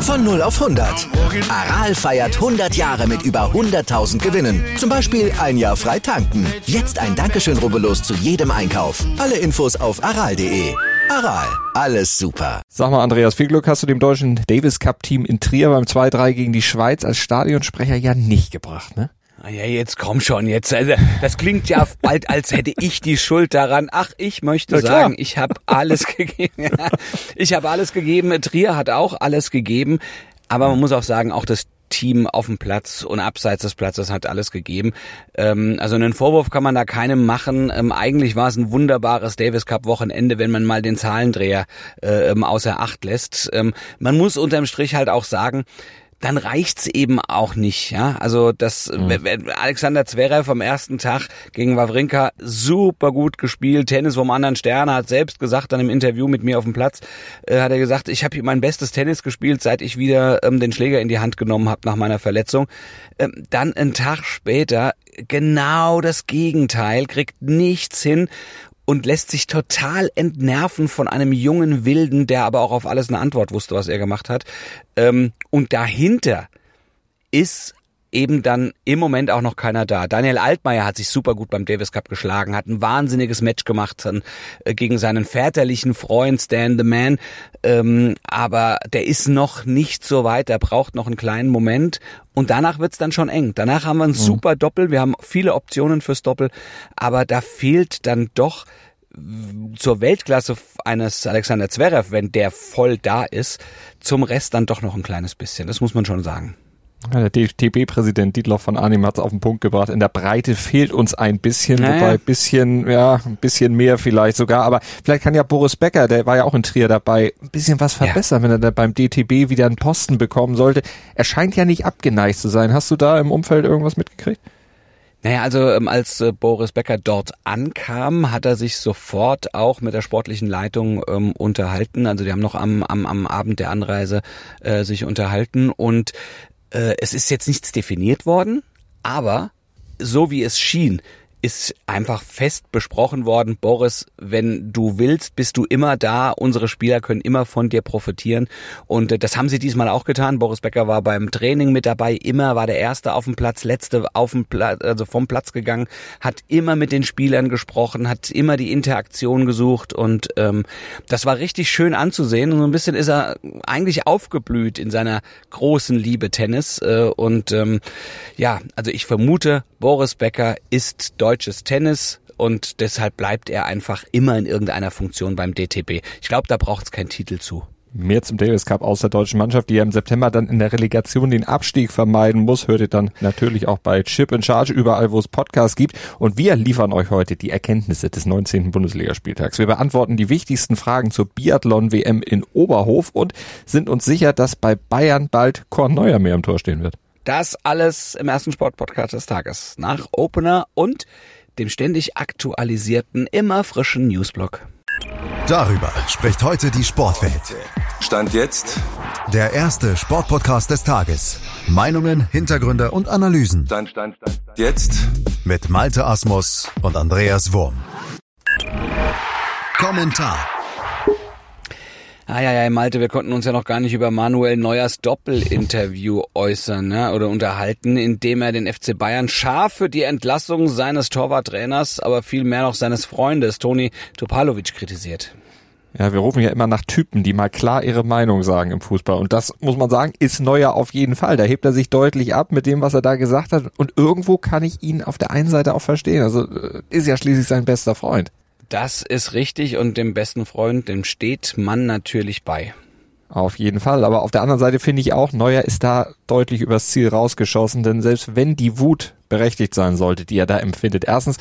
Von 0 auf 100. Aral feiert 100 Jahre mit über 100.000 Gewinnen. Zum Beispiel ein Jahr frei tanken. Jetzt ein Dankeschön, rubbellos zu jedem Einkauf. Alle Infos auf aral.de. Aral, alles super. Sag mal, Andreas, viel Glück hast du dem deutschen Davis Cup Team in Trier beim 2-3 gegen die Schweiz als Stadionsprecher ja nicht gebracht, ne? Ah Ja, jetzt komm schon, jetzt. Also, das klingt ja bald, als hätte ich die Schuld daran. Ach, ich möchte sagen, ich habe alles gegeben. Ich habe alles gegeben. Trier hat auch alles gegeben. Aber man muss auch sagen, auch das Team auf dem Platz und abseits des Platzes hat alles gegeben. Ähm, also einen Vorwurf kann man da keinem machen. Ähm, eigentlich war es ein wunderbares Davis Cup Wochenende, wenn man mal den Zahlendreher äh, ähm, außer Acht lässt. Ähm, man muss unterm Strich halt auch sagen, dann reicht's eben auch nicht, ja. Also das wenn Alexander Zverev am ersten Tag gegen Wawrinka super gut gespielt, Tennis vom anderen Stern, hat selbst gesagt dann im Interview mit mir auf dem Platz, äh, hat er gesagt, ich habe hier mein bestes Tennis gespielt, seit ich wieder ähm, den Schläger in die Hand genommen habe nach meiner Verletzung. Ähm, dann einen Tag später genau das Gegenteil, kriegt nichts hin und lässt sich total entnerven von einem jungen Wilden, der aber auch auf alles eine Antwort wusste, was er gemacht hat. Ähm, und dahinter ist eben dann im Moment auch noch keiner da. Daniel Altmaier hat sich super gut beim Davis Cup geschlagen, hat ein wahnsinniges Match gemacht dann, äh, gegen seinen väterlichen Freund Stan the Man. Ähm, aber der ist noch nicht so weit, der braucht noch einen kleinen Moment. Und danach wird's dann schon eng. Danach haben wir ein super Doppel, wir haben viele Optionen fürs Doppel, aber da fehlt dann doch zur Weltklasse eines Alexander Zverev, wenn der voll da ist, zum Rest dann doch noch ein kleines bisschen. Das muss man schon sagen. Ja, der DTB-Präsident Dietloff von Arnim hat es auf den Punkt gebracht. In der Breite fehlt uns ein bisschen, Naja. wobei bisschen, ja, ein bisschen mehr vielleicht sogar. Aber vielleicht kann ja Boris Becker, der war ja auch in Trier dabei, ein bisschen was verbessern, wenn er da beim DTB wieder einen Posten bekommen sollte. Er scheint ja nicht abgeneigt zu sein. Hast du da im Umfeld irgendwas mitgekriegt? Naja, also ähm, als äh, Boris Becker dort ankam, hat er sich sofort auch mit der sportlichen Leitung ähm, unterhalten. Also die haben noch am, am, am Abend der Anreise äh, sich unterhalten und es ist jetzt nichts definiert worden, aber so wie es schien, ist einfach fest besprochen worden, Boris, wenn du willst, bist du immer da. Unsere Spieler können immer von dir profitieren. Und äh, das haben sie diesmal auch getan. Boris Becker war beim Training mit dabei, immer war der Erste auf dem Platz, Letzte auf dem Platz, also vom Platz gegangen, hat immer mit den Spielern gesprochen, hat immer die Interaktion gesucht und ähm, das war richtig schön anzusehen. Und so ein bisschen ist er eigentlich aufgeblüht in seiner großen Liebe Tennis. Äh, und ähm, ja, also ich vermute, Boris Becker ist deutsches Tennis und deshalb bleibt er einfach immer in irgendeiner Funktion beim DTB. Ich glaube, da braucht es keinen Titel zu. Mehr zum Davis Cup aus der deutschen Mannschaft, die ja im September dann in der Relegation den Abstieg vermeiden muss, hört ihr dann natürlich auch bei Chip in Charge überall, wo es Podcasts gibt. Und wir liefern euch heute die Erkenntnisse des 19. Bundesligaspieltags. Wir beantworten die wichtigsten Fragen zur Biathlon-WM in Oberhof und sind uns sicher, dass bei Bayern bald Korn Neuer mehr im Tor stehen wird. Das alles im ersten Sportpodcast des Tages. Nach Opener und dem ständig aktualisierten, immer frischen Newsblog. Darüber spricht heute die Sportwelt. Stand jetzt, Der erste Sportpodcast des Tages. Meinungen, Hintergründe und Analysen. Stand, Stand, Stand, jetzt. Mit Malte Asmus und Andreas Wurm. Kommentar. Ah ja, ja, Malte, wir konnten uns ja noch gar nicht über Manuel Neuers Doppelinterview äußern ne, oder unterhalten, in dem er den FC Bayern scharf für die Entlassung seines Torwarttrainers, aber vielmehr noch seines Freundes Toni Topalovic kritisiert. Ja, wir rufen ja immer nach Typen, die mal klar ihre Meinung sagen im Fußball. Und das muss man sagen, ist Neuer auf jeden Fall. Da hebt er sich deutlich ab mit dem, was er da gesagt hat. Und irgendwo kann ich ihn auf der einen Seite auch verstehen. Also äh, ist ja schließlich sein bester Freund. Das ist richtig und dem besten Freund, dem steht man natürlich bei. Auf jeden Fall. Aber auf der anderen Seite finde ich auch, Neuer ist da deutlich übers Ziel rausgeschossen. Denn selbst wenn die Wut berechtigt sein sollte, die er da empfindet, erstens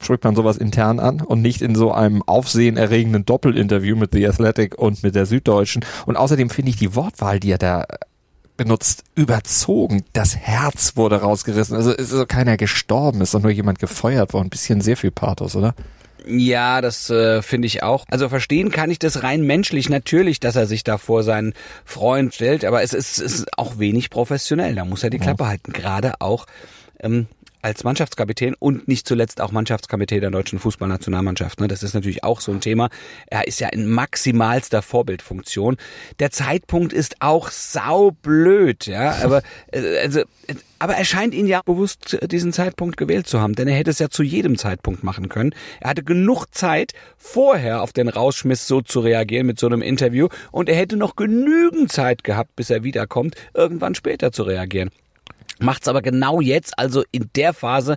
spricht man sowas intern an und nicht in so einem aufsehenerregenden Doppelinterview mit The Athletic und mit der Süddeutschen. Und außerdem finde ich die Wortwahl, die er da benutzt, überzogen. Das Herz wurde rausgerissen. Also ist so keiner gestorben, ist doch nur jemand gefeuert worden. Ein bisschen sehr viel Pathos, oder? Ja, das äh, finde ich auch. Also verstehen kann ich das rein menschlich natürlich, dass er sich da vor seinen Freund stellt, aber es ist, ist auch wenig professionell. Da muss er die Klappe halten. Gerade auch ähm, als Mannschaftskapitän und nicht zuletzt auch Mannschaftskapitän der deutschen Fußballnationalmannschaft. Ne? Das ist natürlich auch so ein Thema. Er ist ja in maximalster Vorbildfunktion. Der Zeitpunkt ist auch saublöd, ja, aber äh, also äh, aber er scheint ihn ja bewusst diesen Zeitpunkt gewählt zu haben, denn er hätte es ja zu jedem Zeitpunkt machen können. Er hatte genug Zeit, vorher auf den Rauschmiss so zu reagieren mit so einem Interview und er hätte noch genügend Zeit gehabt, bis er wiederkommt, irgendwann später zu reagieren. Macht's aber genau jetzt, also in der Phase,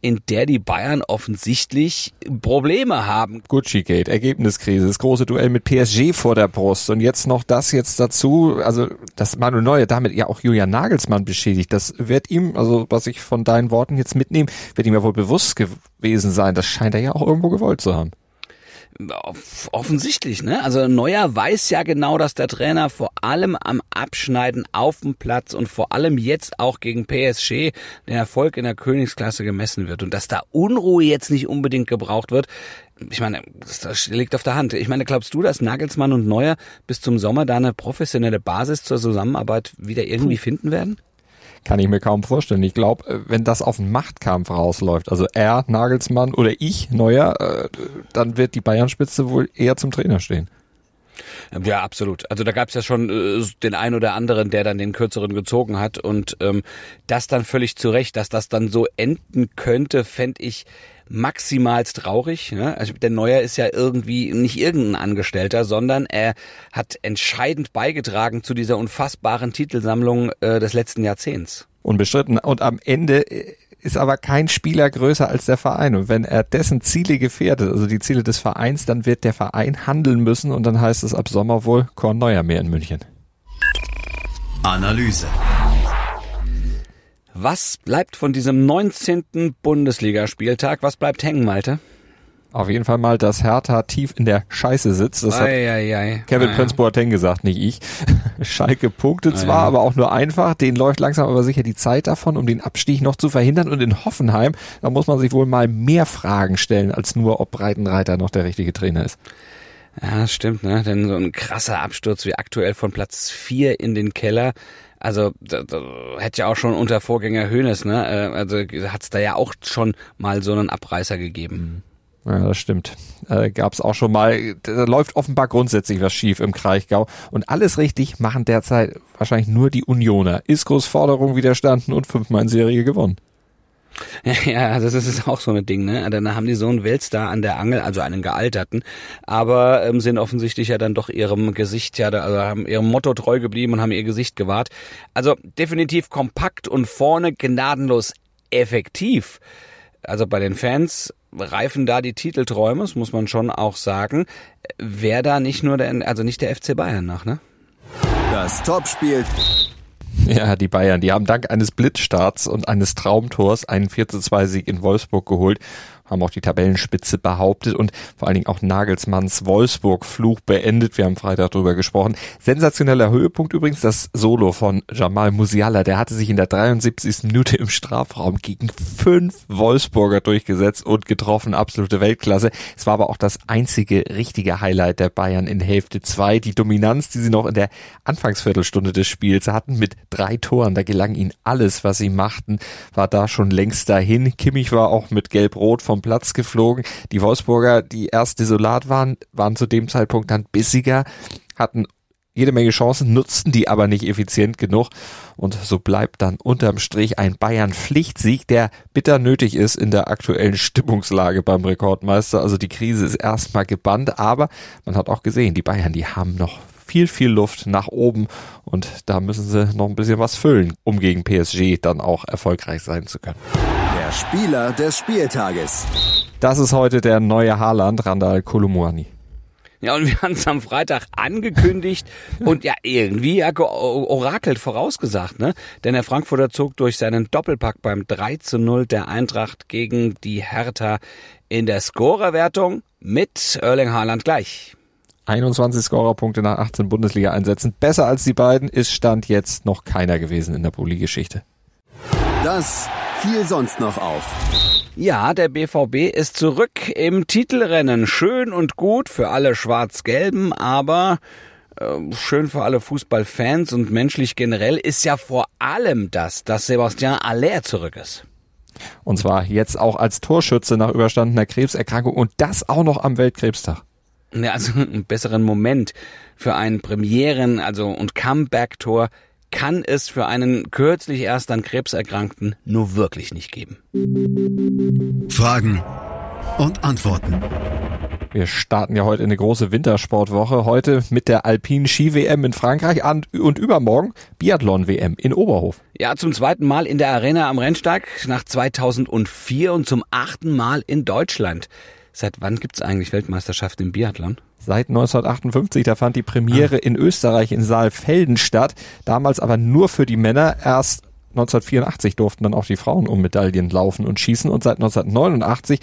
in der die Bayern offensichtlich Probleme haben. Gucci Gate, Ergebniskrise, das große Duell mit PSG vor der Brust und jetzt noch das jetzt dazu, also dass Manuel Neuer damit ja auch Julian Nagelsmann beschädigt, das wird ihm, also was ich von deinen Worten jetzt mitnehme, wird ihm ja wohl bewusst gewesen sein, das scheint er ja auch irgendwo gewollt zu haben. Offensichtlich, ne? Also Neuer weiß ja genau, dass der Trainer vor allem am Abschneiden auf dem Platz und vor allem jetzt auch gegen PSG den Erfolg in der Königsklasse gemessen wird und dass da Unruhe jetzt nicht unbedingt gebraucht wird. Ich meine, das liegt auf der Hand. Ich meine, glaubst du, dass Nagelsmann und Neuer bis zum Sommer da eine professionelle Basis zur Zusammenarbeit wieder irgendwie finden werden? Kann ich mir kaum vorstellen. Ich glaube, äh, wenn das auf einen Machtkampf rausläuft, also er, Nagelsmann oder ich, Neuer, äh, dann wird die Bayernspitze wohl eher zum Trainer stehen. Ja, absolut. Also da gab es ja schon äh, den einen oder anderen, der dann den kürzeren gezogen hat und ähm, das dann völlig zu Recht, dass das dann so enden könnte, fände ich maximalst traurig. Ne? Also der Neuer ist ja irgendwie nicht irgendein Angestellter, sondern er hat entscheidend beigetragen zu dieser unfassbaren Titelsammlung äh, des letzten Jahrzehnts. Unbestritten. Und am Ende äh, ist aber kein Spieler größer als der Verein. Und wenn er dessen Ziele gefährdet, also die Ziele des Vereins, dann wird der Verein handeln müssen und dann heißt es ab Sommer wohl Korn Neuer mehr in München. Analyse. Was bleibt von diesem 19. Bundesligaspieltag? Was bleibt hängen, Malte? Auf jeden Fall mal, dass Hertha tief in der Scheiße sitzt. Das hat ei, ei. Kevin ah, Prince Boateng gesagt, nicht ich. Schalke punktet ah, zwar, aber auch nur einfach. Den läuft langsam aber sicher die Zeit davon, um den Abstieg noch zu verhindern. Und in Hoffenheim, da muss man sich wohl mal mehr Fragen stellen, als nur, ob Breitenreiter noch der richtige Trainer ist. Ja, das stimmt, ne? Denn so ein krasser Absturz wie aktuell von Platz vier in den Keller also da, da, hätte ja auch schon unter Vorgänger Hönes, ne? Äh, also hat es da ja auch schon mal so einen Abreißer gegeben. Ja, das stimmt. Äh, Gab es auch schon mal. Da läuft offenbar grundsätzlich was schief im Kraichgau. Und alles richtig machen derzeit wahrscheinlich nur die Unioner. Iskos Forderung widerstanden und fünfmal in Serie gewonnen. Ja, das ist auch so ein Ding, ne? Dann haben die so einen Weltstar an der Angel, also einen gealterten, aber ähm, sind offensichtlich ja dann doch ihrem Gesicht, ja, also haben ihrem Motto treu geblieben und haben ihr Gesicht gewahrt. Also definitiv kompakt und vorne gnadenlos effektiv. Also bei den Fans reifen da die Titelträume, das muss man schon auch sagen. Wer da nicht nur der, also nicht der FC Bayern nach, ne? Das Topspiel Ja, die Bayern, die haben dank eines Blitzstarts und eines Traumtors einen 4-2-Sieg in Wolfsburg geholt haben auch die Tabellenspitze behauptet und vor allen Dingen auch Nagelsmanns Wolfsburg-Fluch beendet. Wir haben Freitag drüber gesprochen. Sensationeller Höhepunkt übrigens das Solo von Jamal Musiala. Der hatte sich in der 73. Minute im Strafraum gegen fünf Wolfsburger durchgesetzt und getroffen. Absolute Weltklasse. Es war aber auch das einzige richtige Highlight der Bayern in Hälfte 2. Die Dominanz, die sie noch in der Anfangsviertelstunde des Spiels hatten mit drei Toren. Da gelang ihnen alles, was sie machten, war da schon längst dahin. Kimmich war auch mit Gelb-Rot vom vom Platz geflogen. Die Wolfsburger, die erst desolat waren, waren zu dem Zeitpunkt dann bissiger, hatten jede Menge Chancen, nutzten die aber nicht effizient genug. Und so bleibt dann unterm Strich ein Bayern-Pflichtsieg, der bitter nötig ist in der aktuellen Stimmungslage beim Rekordmeister. Also die Krise ist erstmal gebannt, aber man hat auch gesehen, die Bayern, die haben noch viel, viel Luft nach oben und da müssen sie noch ein bisschen was füllen, um gegen PSG dann auch erfolgreich sein zu können. Der Spieler des Spieltages. Das ist heute der neue Haaland, Randall Kolumuani. Ja, und wir haben es am Freitag angekündigt und ja irgendwie ja, orakelt vorausgesagt, ne? Denn der Frankfurter zog durch seinen Doppelpack beim 3 zu 0 der Eintracht gegen die Hertha in der Scorerwertung mit Erling Haaland gleich. 21 Scorerpunkte nach 18 Bundesliga-Einsätzen. Besser als die beiden ist Stand jetzt noch keiner gewesen in der Bulli-Geschichte. Das fiel sonst noch auf. Ja, der BVB ist zurück im Titelrennen. Schön und gut für alle Schwarz-Gelben, aber äh, schön für alle Fußballfans und menschlich generell ist ja vor allem das, dass Sebastian Aller zurück ist. Und zwar jetzt auch als Torschütze nach überstandener Krebserkrankung und das auch noch am Weltkrebstag. Ja, also einen besseren Moment für einen Premieren, also und Comeback-Tor kann es für einen kürzlich erst an Krebs erkrankten nur wirklich nicht geben. Fragen und Antworten. Wir starten ja heute eine große Wintersportwoche. Heute mit der Alpinen Ski-WM in Frankreich und übermorgen Biathlon-WM in Oberhof. Ja, zum zweiten Mal in der Arena am Rennsteig nach 2004 und zum achten Mal in Deutschland. Seit wann gibt's eigentlich Weltmeisterschaft im Biathlon? Seit 1958, da fand die Premiere ah. in Österreich in Saalfelden statt. Damals aber nur für die Männer. Erst 1984 durften dann auch die Frauen um Medaillen laufen und schießen und seit 1989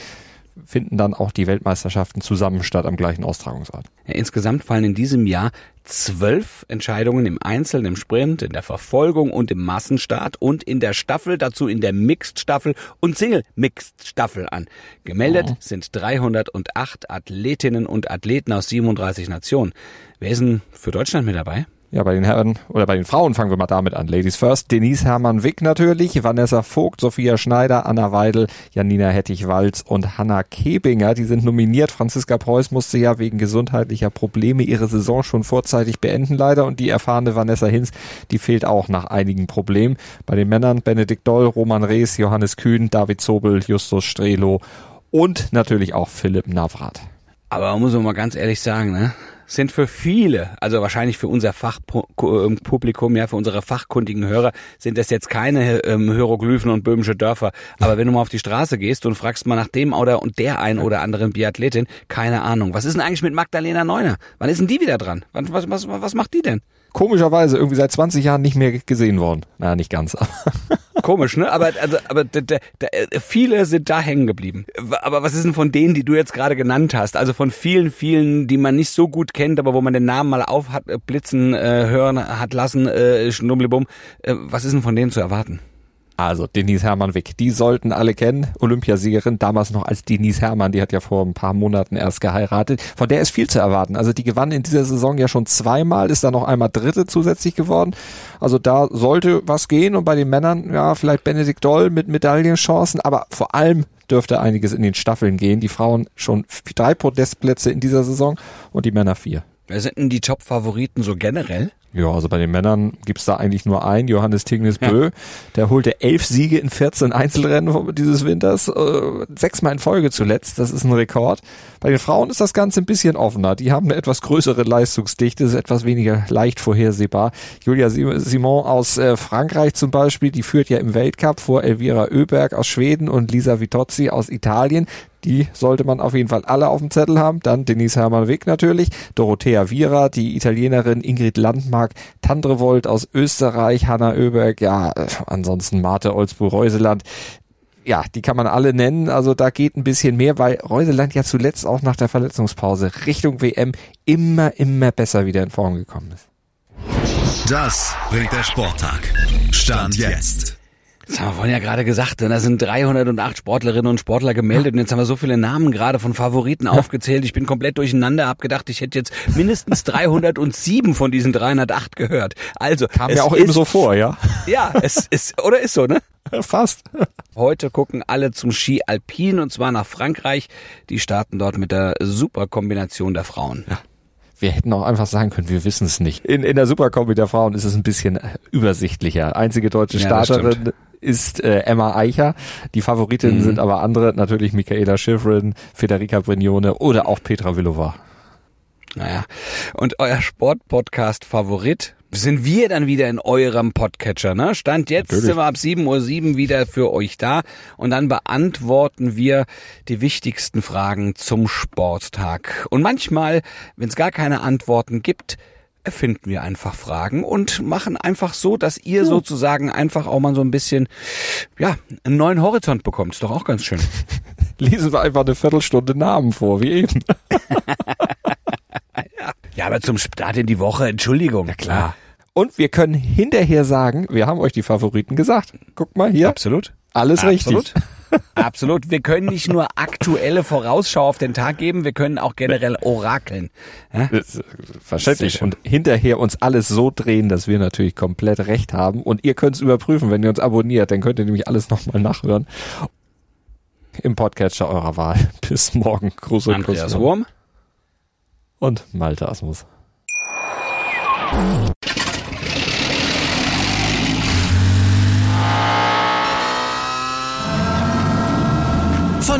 finden dann auch die Weltmeisterschaften zusammen statt am gleichen Austragungsort. Insgesamt fallen in diesem Jahr zwölf Entscheidungen im Einzel, im Sprint, in der Verfolgung und im Massenstart und in der Staffel, dazu in der Mixed-Staffel und Single-Mixed-Staffel an. Gemeldet oh. sind 308 Athletinnen und Athleten aus 37 Nationen. Wer ist denn für Deutschland mit dabei? Ja, bei den Herren oder bei den Frauen fangen wir mal damit an. Ladies first. Denise Hermann-Wick natürlich, Vanessa Vogt, Sophia Schneider, Anna Weidel, Janina Hettich-Walz und Hanna Kebinger. Die sind nominiert. Franziska Preuß musste ja wegen gesundheitlicher Probleme ihre Saison schon vorzeitig beenden leider und die erfahrene Vanessa Hinz, die fehlt auch nach einigen Problemen. Bei den Männern Benedikt Doll, Roman Rees, Johannes Kühn, David Zobel, Justus Strelo und natürlich auch Philipp Navrat. Aber muss man mal ganz ehrlich sagen, ne? Sind für viele, also wahrscheinlich für unser Fachpublikum, ja, für unsere fachkundigen Hörer, sind das jetzt keine ähm, Hieroglyphen und böhmische Dörfer. Aber wenn du mal auf die Straße gehst und fragst mal nach dem oder und der ein oder anderen Biathletin, keine Ahnung. Was ist denn eigentlich mit Magdalena Neuner? Wann ist denn die wieder dran? Was, was, was, was macht die denn? Komischerweise irgendwie seit 20 Jahren nicht mehr gesehen worden. Na, nicht ganz. Komisch, ne? Aber, also, aber da, da, da, viele sind da hängen geblieben. Aber was ist denn von denen, die du jetzt gerade genannt hast? Also von vielen, vielen, die man nicht so gut kennt, aber wo man den Namen mal auf hat äh, äh, hören hat lassen, äh, Schnummelibum. Äh, was ist denn von denen zu erwarten? Also Denise Hermann-Wick, die sollten alle kennen. Olympiasiegerin, damals noch als Denise Hermann, die hat ja vor ein paar Monaten erst geheiratet. Von der ist viel zu erwarten. Also die gewann in dieser Saison ja schon zweimal, ist da noch einmal Dritte zusätzlich geworden. Also da sollte was gehen und bei den Männern, ja, vielleicht Benedikt Doll mit Medaillenchancen, aber vor allem dürfte einiges in den Staffeln gehen. Die Frauen schon drei Podestplätze in dieser Saison und die Männer vier. Wer sind denn die Top-Favoriten so generell? Ja, also bei den Männern gibt's da eigentlich nur einen, Johannes Tignes Bö. Ja. Der holte elf Siege in 14 Einzelrennen dieses Winters, äh, sechsmal in Folge zuletzt, das ist ein Rekord. Bei den Frauen ist das Ganze ein bisschen offener. Die haben eine etwas größere Leistungsdichte, ist etwas weniger leicht vorhersehbar. Julia Simon aus äh, Frankreich zum Beispiel, die führt ja im Weltcup vor Elvira Oeberg aus Schweden und Lisa Vitozzi aus Italien. Die sollte man auf jeden Fall alle auf dem Zettel haben. Dann Denise Hermann-Wick natürlich, Dorothea Viera, die Italienerin Ingrid Landmark, Tandrevold aus Österreich, Hanna Oeberg, ja, äh, ansonsten Marte Olsbu-Reuseland ja, die kann man alle nennen. Also da geht ein bisschen mehr, weil Reuseland ja zuletzt auch nach der Verletzungspause Richtung WM immer, immer besser wieder in Form gekommen ist. Das bringt der Sporttag. Stand jetzt. Das haben wir vorhin ja gerade gesagt, da sind 308 Sportlerinnen und Sportler gemeldet und jetzt haben wir so viele Namen gerade von Favoriten aufgezählt. Ich bin komplett durcheinander, hab gedacht, ich hätte jetzt mindestens 307 von diesen 308 gehört. Also kam mir auch eben so vor, ja. Ja, es ist oder ist so, ne? Fast. Heute gucken alle zum Ski Alpin und zwar nach Frankreich. Die starten dort mit der Superkombination der Frauen. Ja. Wir hätten auch einfach sagen können, wir wissen es nicht. In, in der Superkombi der Frauen ist es ein bisschen übersichtlicher. Einzige deutsche Starterin ist äh, Emma Eicher. Die Favoritinnen mhm. sind aber andere, natürlich Michaela Schifrin, Federica Brignone oder auch Petra Villova. Naja, und euer Sportpodcast-Favorit sind wir dann wieder in eurem Podcatcher. Ne? Stand jetzt Natürlich. sind wir ab 7.07 Uhr wieder für euch da und dann beantworten wir die wichtigsten Fragen zum Sporttag. Und manchmal, wenn es gar keine Antworten gibt, erfinden wir einfach Fragen und machen einfach so, dass ihr ja. sozusagen einfach auch mal so ein bisschen, ja, einen neuen Horizont bekommt. Ist doch auch ganz schön. Lesen wir einfach eine Viertelstunde Namen vor, wie eben. ja. aber zum Start in die Woche, Entschuldigung. Ja, klar. Und wir können hinterher sagen, wir haben euch die Favoriten gesagt. Guckt mal hier. Absolut. Alles Absolut. richtig. Absolut. Wir können nicht nur aktuelle Vorausschau auf den Tag geben, wir können auch generell orakeln. Ja? Äh, Verständlich. Und hinterher uns alles so drehen, dass wir natürlich komplett recht haben. Und ihr könnt es überprüfen, wenn ihr uns abonniert, dann könnt ihr nämlich alles nochmal nachhören. Im Podcatcher eurer Wahl. Bis morgen. Gruß und Andreas Kuss. Wurm. Und Malte Asmus.